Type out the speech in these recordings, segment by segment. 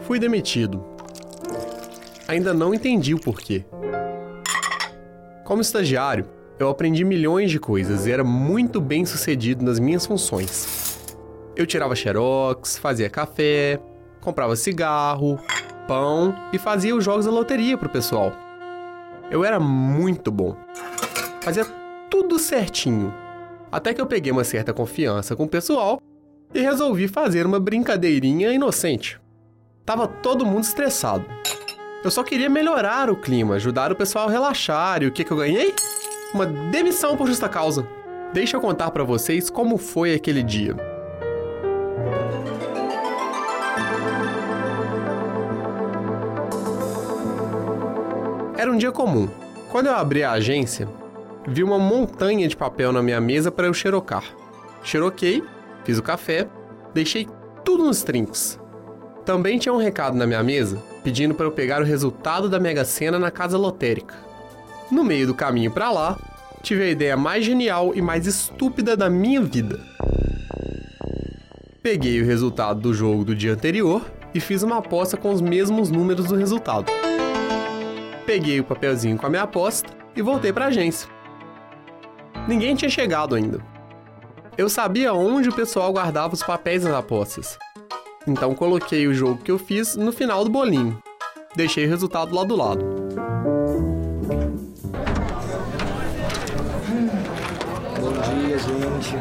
Fui demitido. Ainda não entendi o porquê. Como estagiário, eu aprendi milhões de coisas e era muito bem sucedido nas minhas funções. Eu tirava xerox, fazia café, comprava cigarro, pão e fazia os jogos da loteria pro pessoal. Eu era muito bom. Fazia tudo certinho. Até que eu peguei uma certa confiança com o pessoal e resolvi fazer uma brincadeirinha inocente. Tava todo mundo estressado. Eu só queria melhorar o clima, ajudar o pessoal a relaxar e o que, que eu ganhei? Uma demissão por justa causa. Deixa eu contar para vocês como foi aquele dia. Era um dia comum. Quando eu abri a agência, vi uma montanha de papel na minha mesa para eu xerocar. Xeroquei, fiz o café, deixei tudo nos trinks. Também tinha um recado na minha mesa pedindo para eu pegar o resultado da Mega Sena na casa lotérica. No meio do caminho para lá, tive a ideia mais genial e mais estúpida da minha vida. Peguei o resultado do jogo do dia anterior e fiz uma aposta com os mesmos números do resultado. Peguei o papelzinho com a minha aposta e voltei para a agência. Ninguém tinha chegado ainda. Eu sabia onde o pessoal guardava os papéis das apostas. Então coloquei o jogo que eu fiz no final do bolinho. Deixei o resultado lá do lado. Bom dia, gente.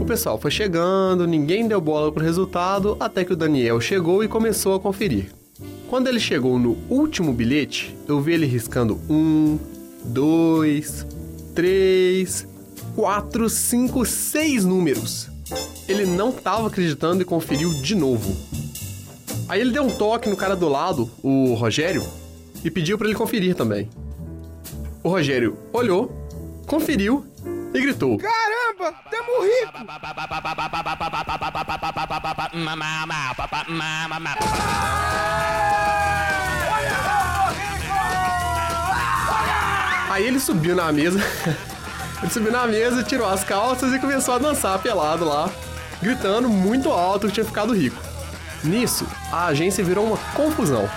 O pessoal foi chegando, ninguém deu bola pro resultado, até que o Daniel chegou e começou a conferir. Quando ele chegou no último bilhete, eu vi ele riscando um, dois, três, quatro, cinco, seis números. Ele não estava acreditando e conferiu de novo. Aí ele deu um toque no cara do lado, o Rogério, e pediu para ele conferir também. O Rogério olhou, conferiu e gritou: Caramba, tamo rico! Aí ele subiu na mesa. ele subiu na mesa, tirou as calças e começou a dançar pelado lá, gritando muito alto que tinha ficado rico. Nisso, a agência virou uma confusão.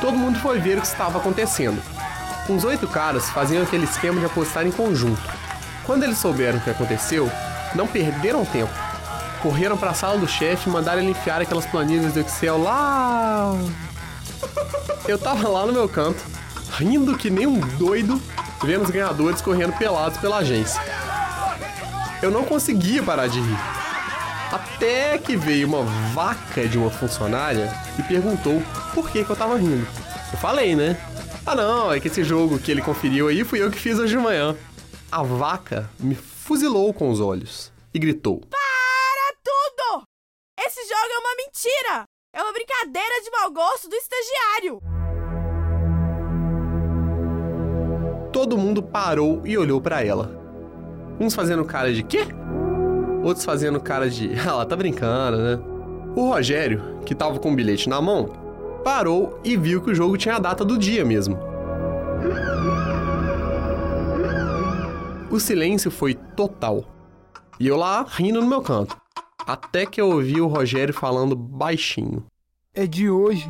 Todo mundo foi ver o que estava acontecendo. Uns oito caras faziam aquele esquema de apostar em conjunto. Quando eles souberam o que aconteceu, não perderam tempo. Correram para a sala do chefe e mandaram ele enfiar aquelas planilhas do Excel lá. Eu tava lá no meu canto, rindo que nem um doido, vendo os ganhadores correndo pelados pela agência. Eu não conseguia parar de rir. Até que veio uma vaca de uma funcionária e perguntou por que, que eu tava rindo. Eu falei, né? Ah não, é que esse jogo que ele conferiu aí fui eu que fiz hoje de manhã. A vaca me fuzilou com os olhos e gritou: Para tudo! Esse jogo é uma mentira! É uma brincadeira de mau gosto do estagiário! Todo mundo parou e olhou para ela. Uns fazendo cara de quê? Outros fazendo cara de, ah, ela tá brincando, né? O Rogério, que tava com o bilhete na mão, parou e viu que o jogo tinha a data do dia mesmo. O silêncio foi total. E eu lá rindo no meu canto. Até que eu ouvi o Rogério falando baixinho. É de hoje.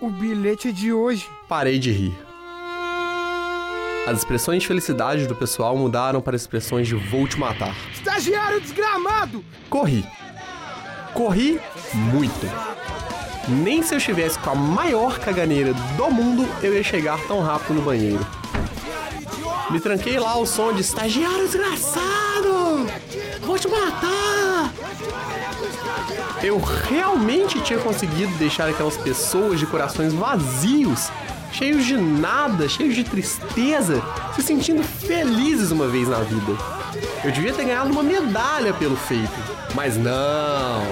O bilhete é de hoje. Parei de rir. As expressões de felicidade do pessoal mudaram para expressões de vou te matar. Estagiário desgramado! Corri. Corri muito. Nem se eu estivesse com a maior caganeira do mundo eu ia chegar tão rápido no banheiro. Me tranquei lá ao som de estagiário desgraçado! Vou te matar! Eu realmente tinha conseguido deixar aquelas pessoas de corações vazios, cheios de nada, cheios de tristeza, se sentindo felizes uma vez na vida. Eu devia ter ganhado uma medalha pelo feito, mas não.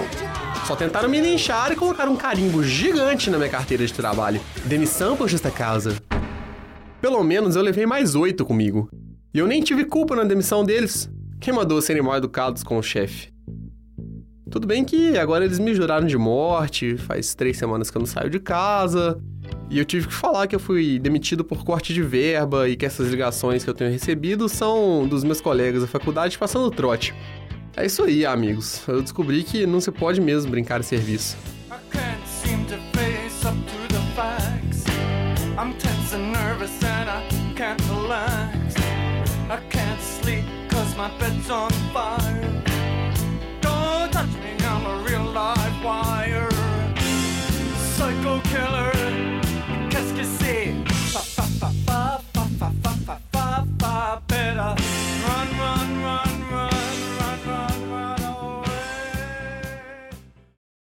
Só tentaram me linchar e colocaram um carimbo gigante na minha carteira de trabalho. Demissão por justa causa. Pelo menos eu levei mais oito comigo. E eu nem tive culpa na demissão deles. Quem mandou serem mal educados com o chefe? Tudo bem que agora eles me juraram de morte, faz três semanas que eu não saio de casa. E eu tive que falar que eu fui demitido por corte de verba e que essas ligações que eu tenho recebido são dos meus colegas da faculdade passando trote. É isso aí, amigos. Eu descobri que não se pode mesmo brincar em serviço. My bed's on fire.